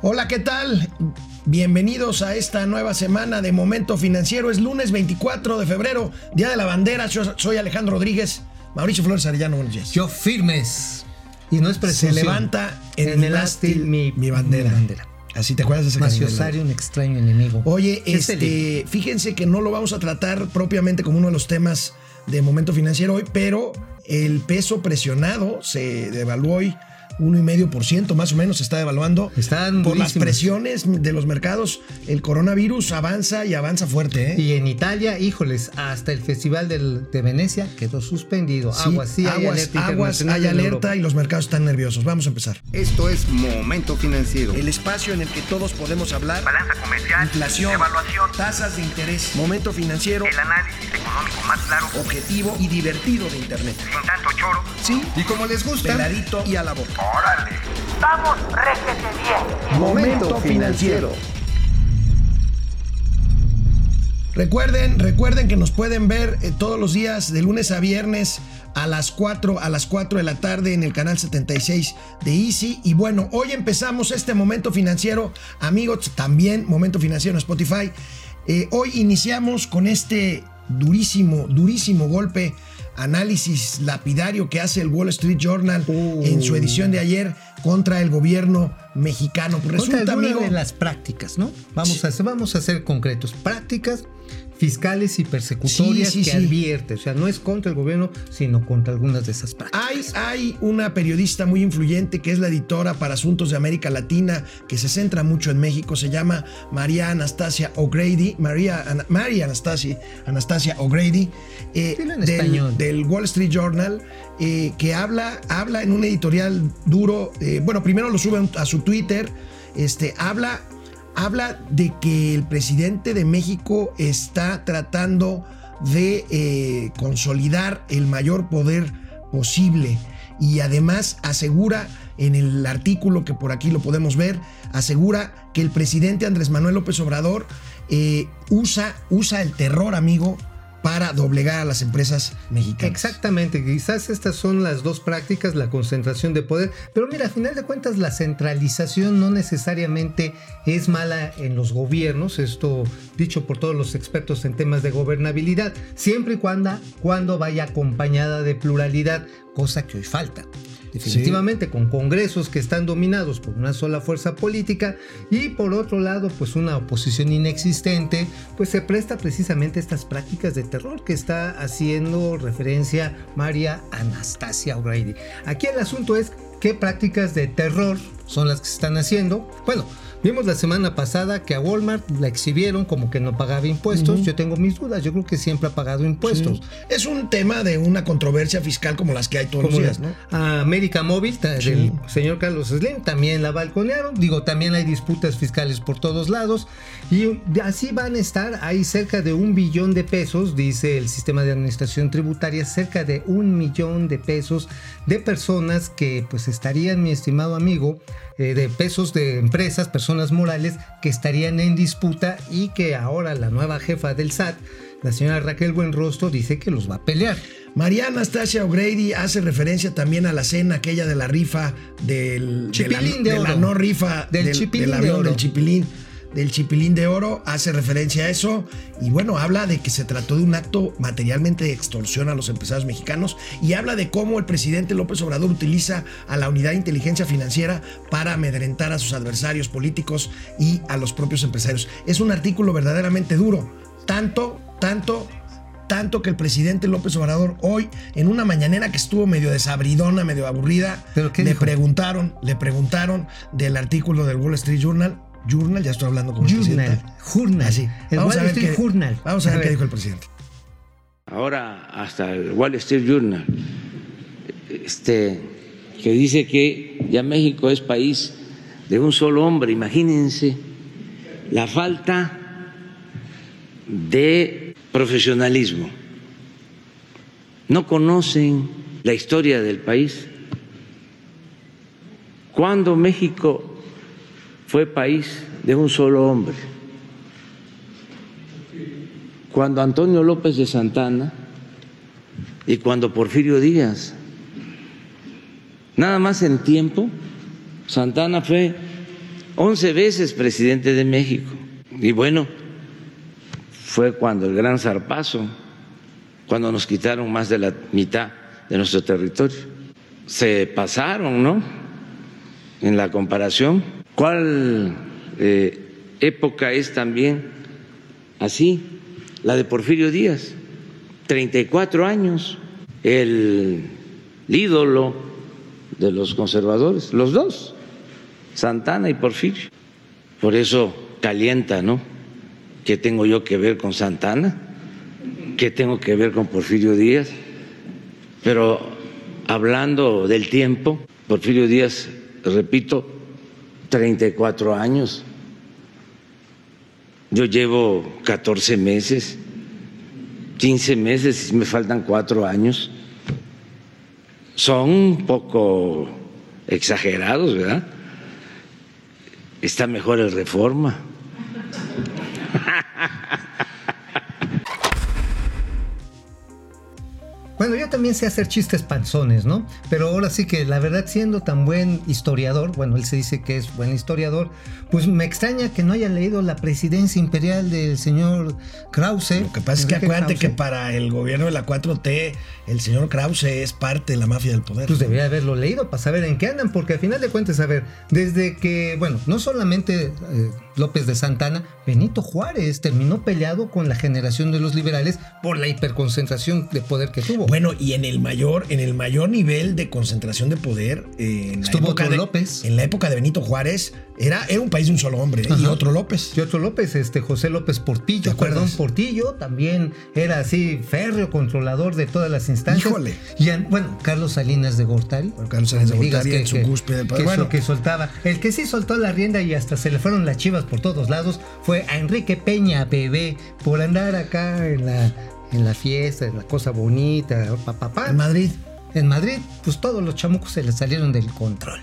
Hola, ¿qué tal? Bienvenidos a esta nueva semana de Momento Financiero. Es lunes 24 de febrero, Día de la Bandera. Yo soy Alejandro Rodríguez. Mauricio Flores Arellano, buenos días. Yo firmes. Y no es Se presunción. levanta en, el mástil mi, bandera. Así te acuerdas de ese canción, Maciosario, un extraño enemigo. Oye, ¿Qué se este, fíjense que no lo vamos a tratar propiamente como uno de los temas de momento financiero hoy, pero el peso presionado se devaluó hoy 1,5% más o menos se está devaluando. Están por las durísimos. presiones de los mercados. El coronavirus avanza y avanza fuerte. ¿eh? Y en Italia, híjoles, hasta el Festival del- de Venecia quedó suspendido. Sí, aguas, sí, hay aguas, alerta aguas, hay alerta y los mercados están nerviosos. Vamos a empezar. Esto es Momento Financiero. El espacio en el que todos podemos hablar. balanza comercial, Inflación, evaluación, tasas de interés, momento financiero, el análisis económico más claro, objetivo y divertido de Internet. sin tanto choro. Sí, Y como les gusta, peladito y a la boca. ¡Órale! ¡Vamos, bien! Momento Financiero. Recuerden, recuerden que nos pueden ver eh, todos los días de lunes a viernes a las 4 a las 4 de la tarde en el canal 76 de Easy y bueno, hoy empezamos este momento financiero, amigos, también momento financiero en Spotify. Eh, hoy iniciamos con este durísimo, durísimo golpe análisis lapidario que hace el Wall Street Journal en su edición de ayer contra el gobierno mexicano. Resulta, amigo, de las prácticas, ¿no? Vamos, a, hacer- vamos a ser concretos. Prácticas fiscales y persecutorias Sí, sí, que advierte. O sea, no es contra el gobierno, sino contra algunas de esas prácticas. Hay, hay una periodista muy influyente que es la editora para asuntos de América Latina, que se centra mucho en México, se llama María Anastasia O'Grady, María, Ana- María Anastasia, Anastasia O'Grady, eh, del Wall Street Journal, eh, que habla, habla en un editorial duro, eh, bueno, primero lo sube a su Twitter, este, habla, habla de que el presidente de México está tratando de eh, consolidar el mayor poder posible. Y además asegura en el artículo que por aquí lo podemos ver, asegura que el presidente Andrés Manuel López Obrador usa, usa el terror, amigo, para doblegar a las empresas mexicanas. Exactamente, quizás estas son las dos prácticas, la concentración de poder, pero mira, a final de cuentas la centralización no necesariamente es mala en los gobiernos, esto dicho por todos los expertos en temas de gobernabilidad, siempre y cuando, cuando vaya acompañada de pluralidad, cosa que hoy falta. Definitivamente con congresos que están dominados por una sola fuerza política y por otro lado pues una oposición inexistente, pues se presta precisamente a estas prácticas de terror que está haciendo referencia María Anastasia O'Grady. Aquí el asunto es qué prácticas de terror son las que se están haciendo. Bueno, Vimos la semana pasada que a Walmart la exhibieron como que no pagaba impuestos. Yo tengo mis dudas. Yo creo que siempre ha pagado impuestos. Es un tema de una controversia fiscal como las que hay todos Como los días, ¿no? a América Móvil Sí. del señor Carlos Slim también la balconearon. Digo, también hay disputas fiscales por todos lados. Y así van a estar. Hay cerca de un billón de pesos, dice el sistema de administración tributaria, cerca de un millón de pesos de personas que pues estarían, mi estimado amigo, eh, de pesos de empresas, personas morales que estarían en disputa y que ahora la nueva jefa del SAT, la señora Raquel Buenrostro, dice que los va a pelear. María Anastasia O'Grady hace referencia también a la cena aquella de la rifa del Chipilín de, de la, no rifa Del chipilín avión del chipilín del chipilín de oro hace referencia a eso y bueno habla de que se trató de un acto materialmente de extorsión a los empresarios mexicanos y habla de cómo el presidente López Obrador utiliza a la unidad de inteligencia financiera para amedrentar a sus adversarios políticos y a los propios empresarios es un artículo verdaderamente duro tanto tanto tanto que el presidente López Obrador hoy, en una mañanera que estuvo medio desabridona, medio aburrida, ¿Pero qué le dijo? preguntaron, le preguntaron del artículo del Wall Street Journal, Journal, ya estoy hablando con el Journal. Journal. Así. El Vamos a Wall ver Street qué- Journal. Vamos a ver A qué ver. dijo el presidente. ahora hasta el Wall Street Journal, este, que dice que ya México es país de un solo hombre. Imagínense la falta de profesionalismo. No conocen la historia del país. Cuando México fue país de un solo hombre, cuando Antonio López de Santana y cuando Porfirio Díaz. Nada más en tiempo, Santana fue 11 veces presidente de México. Y bueno, fue cuando el gran zarpazo, cuando nos quitaron más de la mitad de nuestro territorio. Se pasaron, ¿no? En la comparación. ¿Cuál eh, época es también así? La de Porfirio Díaz, 34 años, el ídolo de los conservadores, los dos, Santana y Porfirio. Por eso calienta, ¿no? ¿Qué tengo yo que ver con Santana? ¿Qué tengo que ver con Porfirio Díaz? Pero hablando del tiempo, Porfirio Díaz, repito, 34 años. Yo llevo 14 meses, 15 meses y me faltan cuatro años. Son un poco exagerados, ¿verdad? Está mejor el reforma. Bueno, yo también sé hacer chistes panzones, ¿no? Pero ahora sí que la verdad siendo tan buen historiador, bueno, él se dice que es buen historiador, pues me extraña que no haya leído la presidencia imperial del señor Krause. Lo que pasa es que acuérdate Krause. que para el gobierno de la 4T, el señor Krause es parte de la mafia del poder. Pues debería haberlo leído para saber en qué andan, porque al final de cuentas, a ver, desde que, bueno, no solamente eh, López de Santana, Benito Juárez terminó peleado con la generación de los liberales por la hiperconcentración de poder que tuvo. Bueno, y en el mayor, en el mayor nivel de concentración de poder, eh, en, la Estuvo época otro de, López. en la época de Benito Juárez, era, era un país de un solo hombre, ¿eh? y otro López. Y otro López, este José López Portillo, perdón, Portillo, también era así férreo controlador de todas las instancias. Híjole. Y bueno, Carlos Salinas de Gortari. Bueno, Carlos Salinas de Gortari en su cúspide que, Bueno. eso que soltaba. El que sí soltó la rienda y hasta se le fueron las chivas por todos lados fue a Enrique Peña, bebé, por andar acá en la, en la fiesta, en la cosa bonita, pa, pa, pa. En Madrid. En Madrid, pues todos los chamucos se le salieron del control.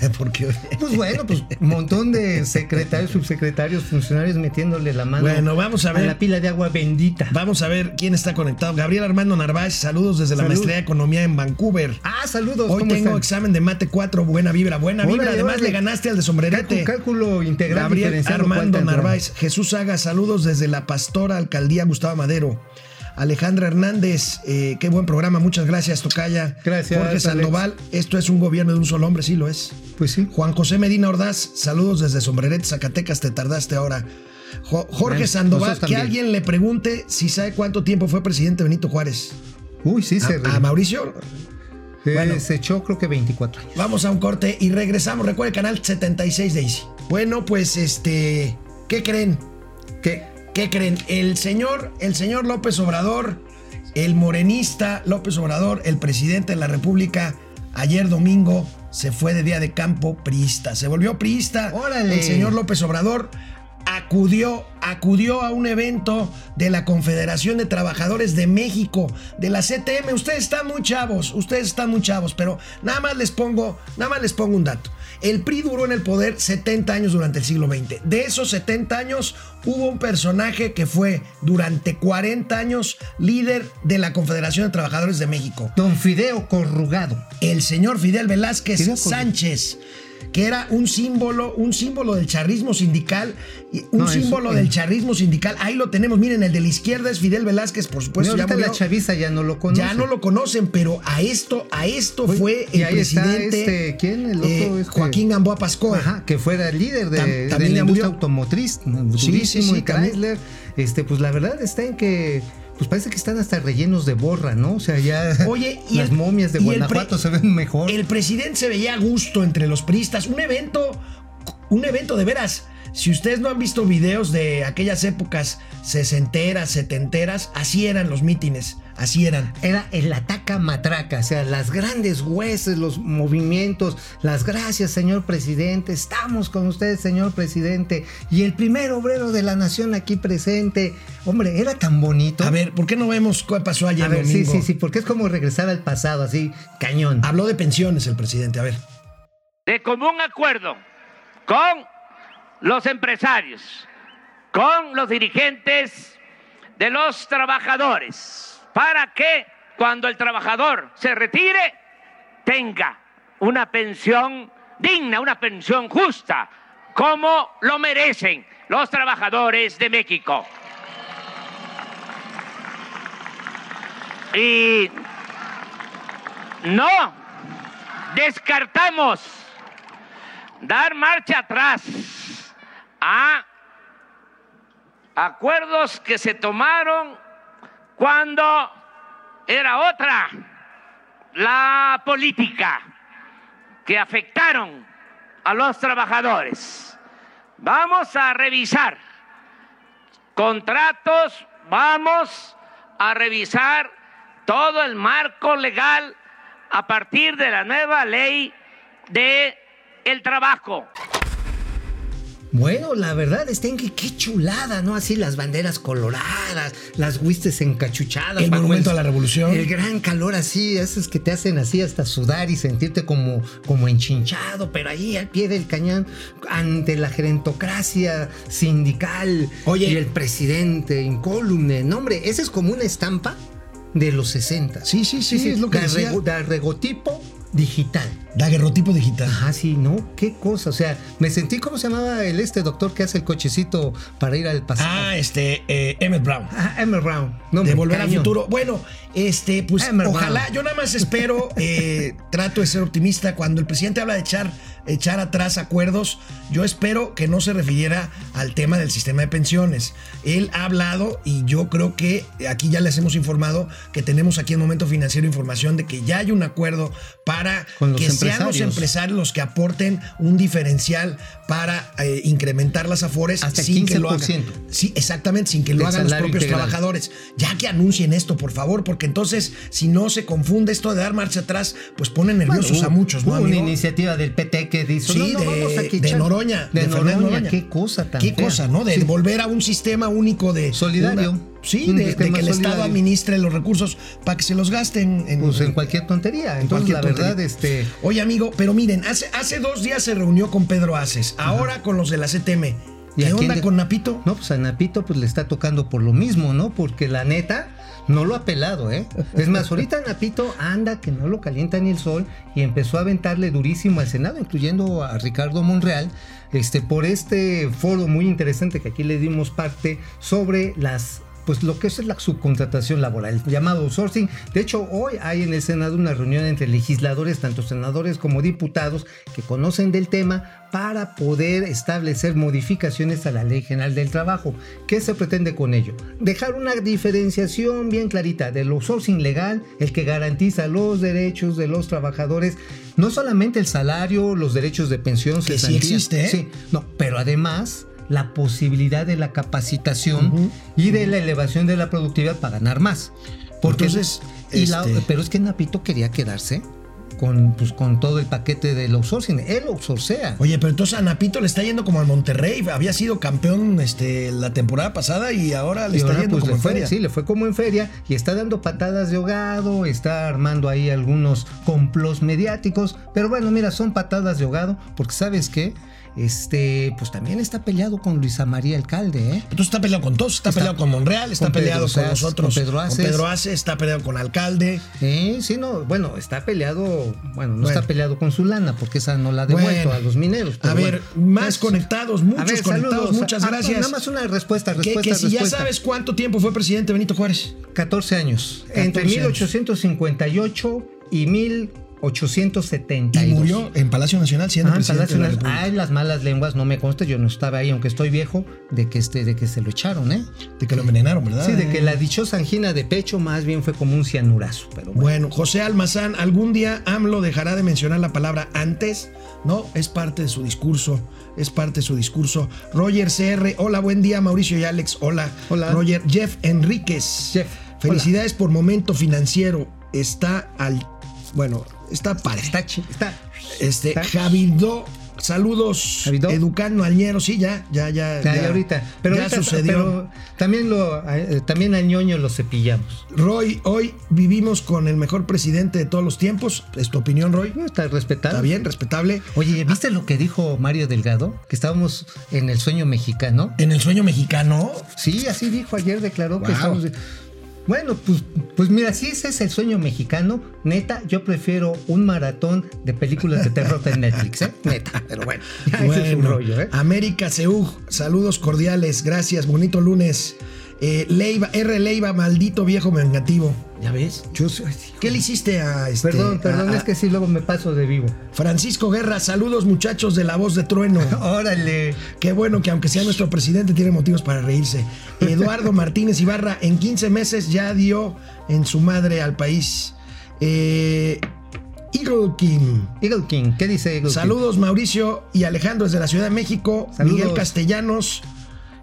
Porque, Pues bueno, pues un montón de secretarios, subsecretarios, funcionarios metiéndole la mano Bueno, vamos a ver. la pila de agua bendita. Vamos a ver quién está conectado. Gabriel Armando Narváez, saludos desde la maestría de Economía en Vancouver. Ah, saludos. Hoy ¿cómo tengo están? examen de mate 4, buena vibra, buena vibra. Además le ganaste al de sombrerete. Cálculo, cálculo integral Gabriel Armando ¿cuánto Narváez, Jesús Saga, saludos desde la Pastora Alcaldía Gustavo Madero. Alejandra Hernández, eh, qué buen programa, muchas gracias, Tocaya. Gracias, Jorge Alex. Sandoval, esto es un gobierno de un solo hombre, sí lo es. Pues sí. Juan José Medina Ordaz, saludos desde Sombrerete, Zacatecas, te tardaste ahora. Jo- Jorge Bueno, Sandoval, que alguien le pregunte si sabe cuánto tiempo fue presidente Benito Juárez. Uy, sí, se, A, a Mauricio, eh, bueno. se echó creo que 24 años. Vamos a un corte y regresamos. Recuerda el canal 76 de Easy. Bueno, pues este, ¿qué creen? ¿Qué? ¿Qué creen? El señor, el señor López Obrador, el morenista López Obrador, el presidente de la República, ayer domingo se fue de día de campo priista. Se volvió priista. Órale. El señor López Obrador acudió, acudió a un evento de la Confederación de Trabajadores de México, de la CTM. Ustedes están muy chavos, ustedes están muy chavos, pero nada más les pongo, nada más les pongo un dato. El PRI duró en el poder 70 años durante el siglo XX. De esos 70 años hubo un personaje que fue durante 40 años líder de la Confederación de Trabajadores de México Don Fideo Corrugado. el señor Fidel Velázquez Corrugado. Que era un símbolo, un símbolo del charrismo sindical, un No, símbolo del charrismo sindical. Ahí lo tenemos, miren, el de la izquierda es Fidel Velázquez, por supuesto, Mira, ya la chaviza ya no lo conoce. Ya no lo conocen, pero a esto, a esto Oye, fue y el ahí está presidente este, ¿quién? El otro, eh, este- Joaquín Gamboa Pascoa. Ajá, que fuera líder de, Tam- de también la industria automotriz, sí, durísimo, sí, y Chrysler. Este, pues la verdad está en que pues parece que están hasta rellenos de borra, ¿no? O sea, ya Oye, y las el- momias de Guanajuato se ven mejor. El presidente se veía a gusto entre los priistas. Un evento, un evento de veras. Si ustedes no han visto videos de aquellas épocas sesenteras, setenteras, así eran los mítines. Así eran. Era el ataca matraca, o sea, las grandes hueses, los movimientos, las gracias, señor presidente, estamos con usted, señor presidente, y el primer obrero de la nación aquí presente. Hombre, era tan bonito. A ver, ¿por qué no vemos qué pasó ayer A ver, sí, domingo? sí, sí, porque es como regresar al pasado, así, cañón. Habló de pensiones el presidente. A ver. de común acuerdo con los empresarios, con los dirigentes de los trabajadores, para que cuando el trabajador se retire tenga una pensión digna, una pensión justa, como lo merecen los trabajadores de México. Y no descartamos dar marcha atrás a acuerdos que se tomaron cuando era otra la política que afectaron a los trabajadores. Vamos a revisar contratos, vamos a revisar todo el marco legal a partir de la nueva ley de el trabajo. Bueno, la verdad está en que qué chulada, ¿no? Así las banderas coloradas, las huistes encachuchadas. El monumento a la revolución. El gran calor así, esos que te hacen así hasta sudar y sentirte como, como enchinchado, pero ahí al pie del cañón, ante la gerentocracia sindical Oye. y el presidente incólume. No, hombre, esa es como una estampa de los 60. Sí, sí, sí, es lo que decía. Daguerrego- daguerrotipo digital. Daguerrotipo digital. Ajá, sí, ¿no? Qué cosa. O sea, me sentí, ¿cómo se llamaba el este doctor que hace el cochecito para ir al pasado? Ah, este, eh, Emmett Brown. Ah, Emmett Brown. No, de volver al futuro. Bueno, este, pues Emmett ojalá, Brown. yo nada más espero, eh, trato de ser optimista. Cuando el presidente habla de echar, echar atrás acuerdos, yo espero que no se refiriera al tema del sistema de pensiones. Él ha hablado y yo creo que aquí ya les hemos informado que tenemos aquí en Momento Financiero información de que ya hay un acuerdo para que sean los empresarios. los que aporten un diferencial para eh, incrementar las afores Hasta sin que lo 15%. hagan. Sí, exactamente, sin que lo hagan los propios integral. trabajadores. Ya que anuncien esto, por favor, porque entonces, si no se confunde esto de dar marcha atrás, pues ponen nerviosos Bueno, a muchos, ¿no, hubo una iniciativa del PT que dice, Sí, no, no, de, vamos a de Noroña. De, Noroña. Qué cosa tan Qué fea. cosa, ¿no? De Sí. volver a un sistema único de... Solidario. una- sí, de, que el Estado administre los recursos para que se los gasten en, Pues en cualquier tontería. Entonces, cualquier la tontería. verdad, este. Oye, amigo, pero miren, hace, hace dos días se reunió con Pedro Aces, ahora con los de la CTM. ¿Y ¿Qué onda con Napito? No, pues a Napito pues le está tocando por lo mismo, ¿no? Porque la neta no lo ha pelado, ¿eh? Es más, ahorita Napito anda que no lo calienta ni el sol y empezó a aventarle durísimo al Senado, incluyendo a Ricardo Monreal, este, por este foro muy interesante que aquí le dimos parte sobre las pues lo que es la subcontratación laboral, llamado outsourcing. De hecho, hoy hay en el Senado una reunión entre legisladores, tanto senadores como diputados, que conocen del tema para poder establecer modificaciones a la Ley General del Trabajo. ¿Qué se pretende con ello? Dejar una diferenciación bien clarita del outsourcing legal, el que garantiza los derechos de los trabajadores, no solamente el salario, los derechos de pensión, Que sí existe, ¿eh? Sí, no, pero además la posibilidad de la capacitación y de la elevación de la productividad para ganar más. Porque Entonces, y la- este- pero es que Napito quería quedarse con, pues, con todo el paquete del outsourcing. Él outsourcea. Oye, pero entonces a Napito le está yendo como al Monterrey. Había sido campeón este, la temporada pasada y ahora le Y está ahora, yendo pues, como en fue, feria. Sí, le fue como en feria y está dando patadas de ahogado, está armando ahí algunos complos mediáticos. Pero bueno, mira, son patadas de ahogado porque ¿sabes qué? este, pues también está peleado con Luisa María Alcalde. ¿eh? Entonces está peleado con todos, está, peleado con Monreal, está peleado con nosotros, con Pedro, Ace, Pedro Aces, está peleado con Alcalde. ¿Eh? Sí, no, bueno, está peleado, bueno, no está peleado con Sulana, porque esa no la ha devuelto a los mineros. A ver, más conectados, muchos conectados, ah, muchas gracias. Nada más una respuesta, respuesta. Que, que si ya sabes cuánto tiempo fue presidente Benito Juárez. 14 años. 14 Entre 1858 años. y 1000 872. Y murió en Palacio Nacional siendo ah, presidente Palacio de la Ay, las malas lenguas, no me consta, yo no estaba ahí, aunque estoy viejo, de que, este, de que se lo echaron, ¿eh? De que lo envenenaron, ¿verdad? Sí, de que la dichosa angina de pecho más bien fue como un cianurazo, pero bueno. Bueno, José Almazán, algún día AMLO dejará de mencionar la palabra antes, ¿no? Es parte de su discurso, es parte de su discurso. Roger CR, hola, buen día, Mauricio y Alex, hola. Hola. Roger, Jeff Enríquez. Jeff. Felicidades por momento financiero. Está al bueno, está padre. Está está Este, está- Javidó, saludos. Javidó. Educando Añero, sí, ya, ya, ya. Ya, ya ahorita. Pero ya ahorita- sucedió. pero también lo eh, también al ñoño lo cepillamos. Roy, hoy vivimos con el mejor presidente de todos los tiempos. ¿Es tu opinión, Roy? No está respetado. Está bien, respetable. Oye, ¿viste lo que dijo Mario Delgado? Que estábamos en el sueño mexicano. En el sueño mexicano. Sí, así dijo ayer, declaró que Wow. Bueno, pues, pues mira, si ese es el sueño mexicano, neta, yo prefiero un maratón de películas de terror de Netflix, ¿eh? Neta, pero bueno, ya ese es un Bueno, rollo, ¿eh? América Seúl, saludos cordiales, gracias, bonito lunes. Eh, Leiva, R. Leiva, maldito viejo vengativo. ¿Ya ves? Yo soy- ¿Qué le hiciste a este? Perdón, perdón, a- es que sí, luego me paso de vivo. Francisco Guerra, saludos muchachos de la voz de trueno. Órale. Qué bueno que aunque sea nuestro presidente tiene motivos para reírse. Eduardo Martínez Ibarra en 15 meses ya dio en su madre al país. Eh, Eagle King. Eagle King, ¿qué dice Eagle King? Saludos Mauricio y Alejandro desde la Ciudad de México. Saludos. Miguel Castellanos.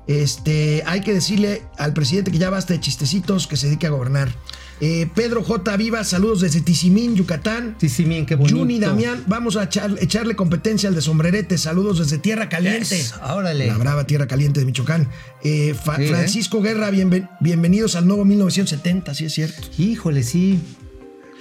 Este, hay que decirle al presidente que ya basta de chistecitos, que se dedique a gobernar. Eh, Pedro J. Viva, saludos desde Tizimín, Yucatán. Bien, qué bonito. Juni Damián, vamos a echar- echarle competencia al de sombrerete. Saludos desde Tierra Caliente. Yes, órale. La brava Tierra Caliente de Michoacán. Eh, ¿eh? Francisco Guerra, bienven- bienvenidos al nuevo 1970, sí es cierto. Híjole, sí.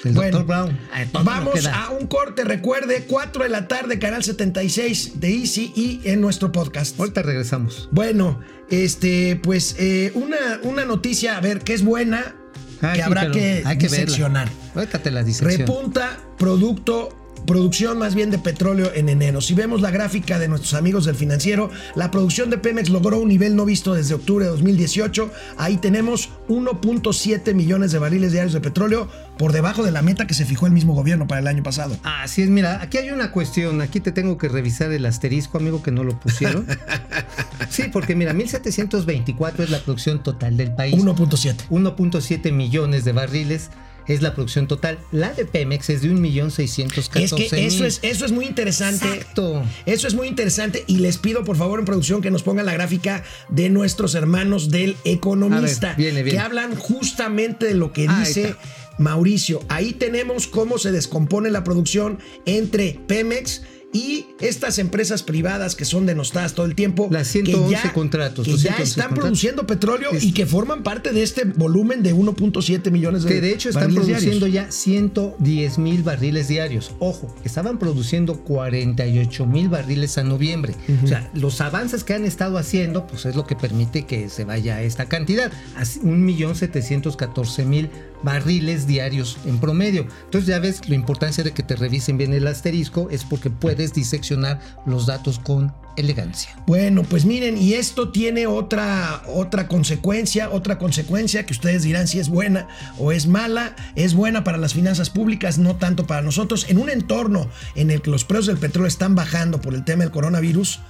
El Bueno. Brown. Vamos a un corte, recuerde, 4 de la tarde, canal 76 de Easy y en nuestro podcast. Ahorita regresamos. Bueno, este, pues eh, una, una noticia, a ver, que es buena, Ah, que sí, habrá que hay que verla. diseccionar. Ahorita te la disección. Repunta producto, producción más bien de petróleo en enero. Si vemos la gráfica de nuestros amigos del financiero, la producción de Pemex logró un nivel no visto desde octubre de 2018. Ahí tenemos 1.7 millones de barriles diarios de petróleo por debajo de la meta que se fijó el mismo gobierno para el año pasado. Así es, mira, aquí hay una cuestión. Aquí te tengo que revisar el asterisco, amigo, que no lo pusieron. sí, porque mira, 1724 es la producción total del país. 1.7. 1.7 millones de barriles es la producción total. La de Pemex es de 1.614.000. Es que eso es, eso es muy interesante. Exacto. Eso es muy interesante y les pido por favor en producción que nos pongan la gráfica de nuestros hermanos del economista, ver, viene, viene. que hablan justamente de lo que dice. Mauricio. Ahí tenemos cómo se descompone la producción entre Pemex y estas empresas privadas que son denostadas todo el tiempo. Las que 111 contratos, Que ya 111 están contratos. produciendo petróleo Es- y que forman parte de este volumen de 1.7 millones de Que de hecho están produciendo diarios. ya 110 mil barriles diarios. Ojo, estaban produciendo 48 mil barriles a noviembre. O sea, los avances que han estado haciendo, pues es lo que permite que se vaya a esta cantidad. Así, 1.714.000 barriles diarios en promedio. Entonces ya ves la importancia de que te revisen bien el asterisco es porque puedes diseccionar los datos con elegancia. Bueno, pues miren, y esto tiene otra, otra consecuencia, otra consecuencia que ustedes dirán si es buena o es mala. Es buena para las finanzas públicas, no tanto para nosotros. En un entorno en el que los precios del petróleo están bajando por el tema del coronavirus,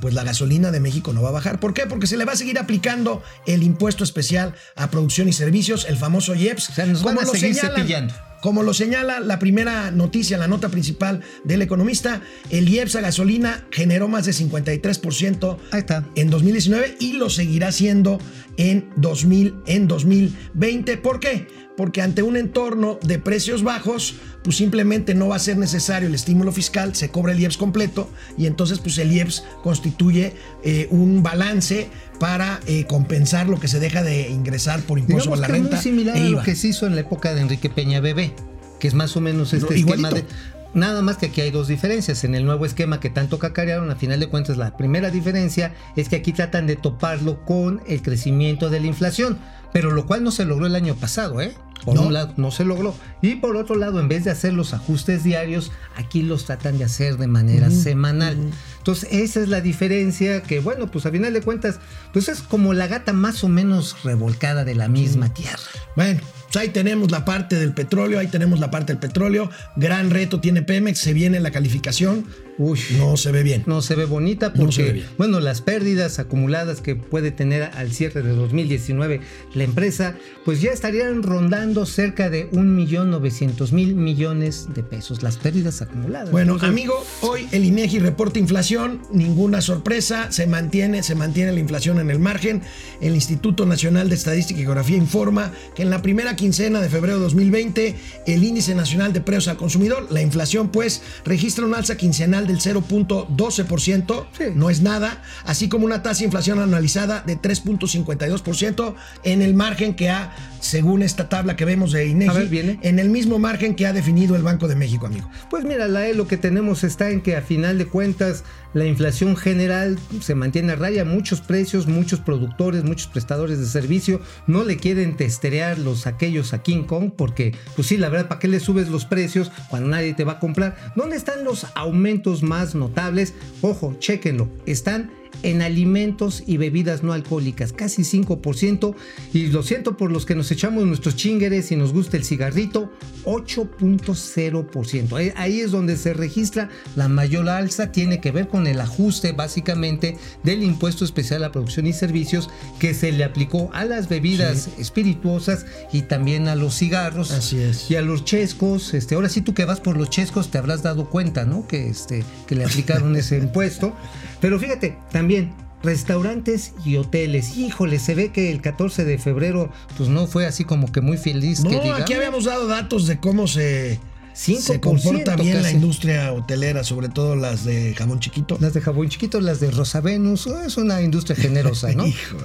pues la gasolina de México no va a bajar. ¿Por qué? Porque se le va a seguir aplicando el impuesto especial a producción y servicios, el famoso IEPS. O sea, nos van a seguir señalan- cepillando. como lo señala la primera noticia, la nota principal del economista, el IEPS a gasolina generó más de 53% Ahí está. en 2019 y lo seguirá haciendo en, 2000, en 2020. ¿Por qué? Porque ante un entorno de precios bajos, pues simplemente no va a ser necesario el estímulo fiscal, se cobra el IEPS completo y entonces pues el IEPS constituye eh, un balance para eh, compensar lo que se deja de ingresar por impuesto a la que es renta. muy similar e a lo que se hizo en la época de Enrique Peña Bebé, que es más o menos este No, esquema igualito. de. Nada más que aquí hay dos diferencias. En el nuevo esquema que tanto cacarearon, a final de cuentas, la primera diferencia es que aquí tratan de toparlo con el crecimiento de la inflación, pero lo cual no se logró el año pasado, ¿eh? Por No. un lado, no se logró. Y por otro lado, en vez de hacer los ajustes diarios, aquí los tratan de hacer de manera semanal. Entonces, esa es la diferencia que, bueno, pues a final de cuentas, pues es como la gata más o menos revolcada de la misma tierra. Bueno, ahí tenemos la parte del petróleo, ahí tenemos la parte del petróleo. Gran reto tiene Pemex, se viene la calificación. Uy, No se ve bien. no se ve bonita No porque, se ve bien. bueno, las pérdidas acumuladas que puede tener al cierre de 2019 la empresa, pues ya estarían rondando cerca de 1.900.000 millones de pesos, las pérdidas acumuladas. Bueno, Entonces, amigo, hoy el INEGI reporta inflación, ninguna sorpresa, se mantiene, se mantiene la inflación en el margen. El Instituto Nacional de Estadística y Geografía informa que en la primera quincena de febrero de 2020, el índice nacional de precios al consumidor, la inflación, pues, registra un alza quincenal del 0.12%, Sí. no es nada, así como una tasa de inflación analizada de 3.52% en el margen que ha, según esta tabla que vemos de INEGI, ver, viene. en el mismo margen que ha definido el Banco de México, amigo. Pues mira, la E lo que tenemos está en que a final de cuentas la inflación general se mantiene a raya. Muchos precios, muchos productores, muchos prestadores de servicio no le quieren testerear los aquellos a King Kong porque, pues sí, la verdad, ¿para qué le subes los precios cuando nadie te va a comprar? ¿Dónde están los aumentos más notables? Ojo, chéquenlo. Están en alimentos y bebidas no alcohólicas, casi 5%. Y lo siento por los que nos echamos nuestros chingueres y nos gusta el cigarrito, 8.0%. Ahí, es donde se registra la mayor alza, tiene que ver con el ajuste básicamente del impuesto especial a producción y servicios que se le aplicó a las bebidas espirituosas y también a los cigarros Así es. y a los chescos. Este, ahora sí tú que vas por los chescos te habrás dado cuenta, ¿no? Que, este, que le aplicaron ese impuesto. Pero fíjate, también restaurantes y hoteles. Híjole, se ve que el 14 de febrero pues no fue así como que muy feliz. No, que digamos. aquí habíamos dado datos de cómo se, 5% se comporta bien la industria hotelera, sobre todo las de jamón chiquito. Las de jabón chiquito, las de Rosa Venus, es una industria generosa, ¿no? Hijo.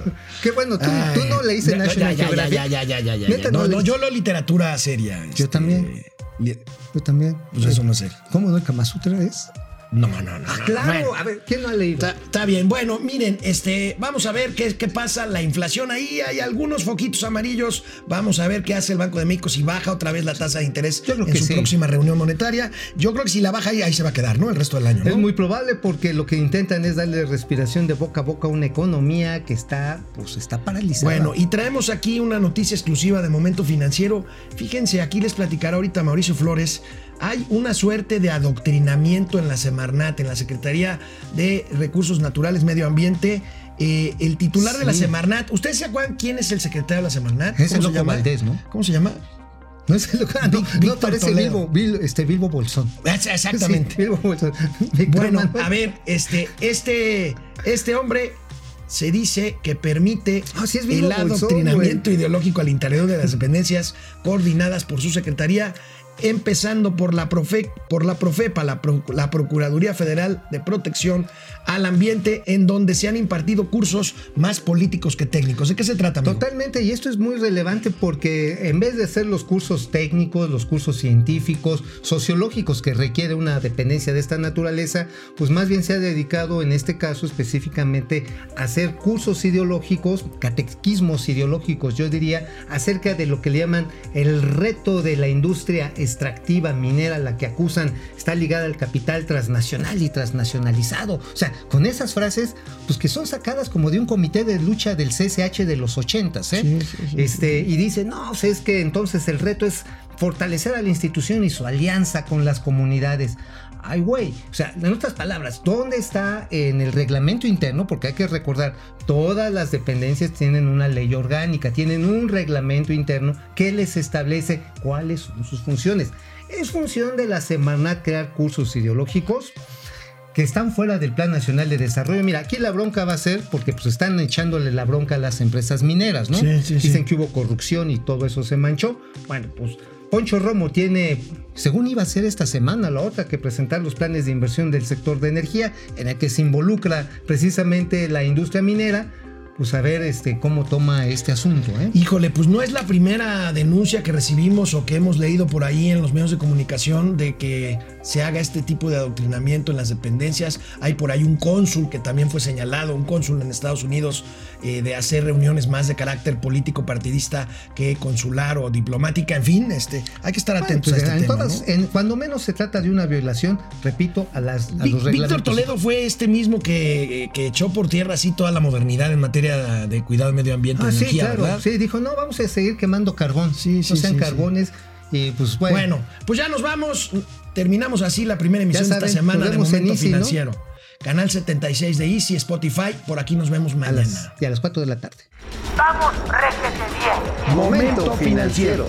Qué bueno, tú, Ay, tú no leíste National ya, ya, Geographic. Ya, ya, ya, ya, ya, Neta, ya. no No, no, leíste. yo leo literatura seria. este, también. Yo también. Pues eso no sé. ¿Cómo no? ¿El Kama Sutra es? No, no, no. no, Claro, bueno. a ver, ¿quién no ha leído? Está, está bien, bueno, miren, este, vamos a ver qué, qué pasa, la inflación ahí, hay algunos foquitos amarillos, vamos a ver qué hace el Banco de México, si baja otra vez la tasa de interés Yo creo en que su sí. próxima reunión monetaria. Yo creo que si la baja ahí, ahí se va a quedar, ¿no? El resto del año, ¿no? Es muy probable porque lo que intentan es darle respiración de boca a boca a una economía que está, pues, está paralizada. Bueno, y traemos aquí una noticia exclusiva de Momento Financiero. Fíjense, aquí les platicará ahorita Mauricio Flores. Hay una suerte de adoctrinamiento en la Semarnat, en la Secretaría de Recursos Naturales, Medio Ambiente. Eh, el titular de la. Semarnat, ¿ustedes se acuerdan quién es el secretario de la Semarnat? Es el ¿Cómo se loco llama? Valdés, ¿no? ¿Cómo se llama? no es el no, no Víctor parece. Bilbo, Bil- este, Bilbo Bolsón. Ah, Exactamente. Sí, Bilbo Bolsón. Bueno, Manuel. a ver, este, este, este hombre se dice que permite Ah, sí el Bolsón, adoctrinamiento ideológico al interior de las dependencias coordinadas por su secretaría, empezando por la, Profe, por la Profepa, la, la Procuraduría Federal de Protección al Ambiente, en donde se han impartido cursos más políticos que técnicos. ¿De qué se trata? Totalmente, y esto es muy relevante porque en vez de hacer los cursos técnicos, los cursos científicos, sociológicos que requiere una dependencia de esta naturaleza, pues más bien se ha dedicado en este caso específicamente a hacer cursos ideológicos, catequismos ideológicos, yo diría, acerca de lo que le llaman el reto de la industria extractiva minera, la que acusan está ligada al capital transnacional y transnacionalizado. O sea, con esas frases, pues que son sacadas como de un comité de lucha del CSH de los 80, ¿eh? Sí, sí, sí, este, y dice, no, pues es que entonces el reto es fortalecer a la institución y su alianza con las comunidades. Ay, güey. O sea, en otras palabras, ¿dónde está en el reglamento interno? Porque hay que recordar, todas las dependencias tienen una ley orgánica, tienen un reglamento interno que les establece cuáles son sus funciones. Es función de la Semarnat crear cursos ideológicos que están fuera del Plan Nacional de Desarrollo. Mira, aquí la bronca va a ser porque pues están echándole la bronca a las empresas mineras, ¿no? Sí, sí, sí. Dicen que hubo corrupción y todo eso se manchó. Bueno, pues Poncho Romo tiene, según iba a ser esta semana, la otra, que presentar los planes de inversión del sector de energía, en el que se involucra precisamente la industria minera, pues a ver este, cómo toma este asunto, ¿eh? Híjole, pues no es la primera denuncia que recibimos o que hemos leído por ahí en los medios de comunicación de que se haga este tipo de adoctrinamiento en las dependencias. Hay por ahí un cónsul que también fue señalado, un cónsul en Estados Unidos, eh, de hacer reuniones más de carácter político partidista que consular o diplomática. En fin, este, hay que estar Bueno, atentos pues, a este en tema. todas- ¿no? en- cuando menos se trata de una violación, repito, a, las, a los Víctor reglamentos. Toledo fue este mismo que, que echó por tierra así toda la modernidad en materia de cuidado medio ambiente Ah, y sí, energía, claro. ¿verdad? Sí, dijo, no, vamos a seguir quemando carbón. Sí, sí, No sean sí, sí. carbones. Y pues bueno. Bueno, pues ya nos vamos. Terminamos así la primera emisión de esta semana de en Momento Easy, ¿no? Financiero. Canal 76 de Easy, Spotify. Por aquí nos vemos a mañana. las, y a las 4 de la tarde. Vamos, réjete bien. Momento financiero.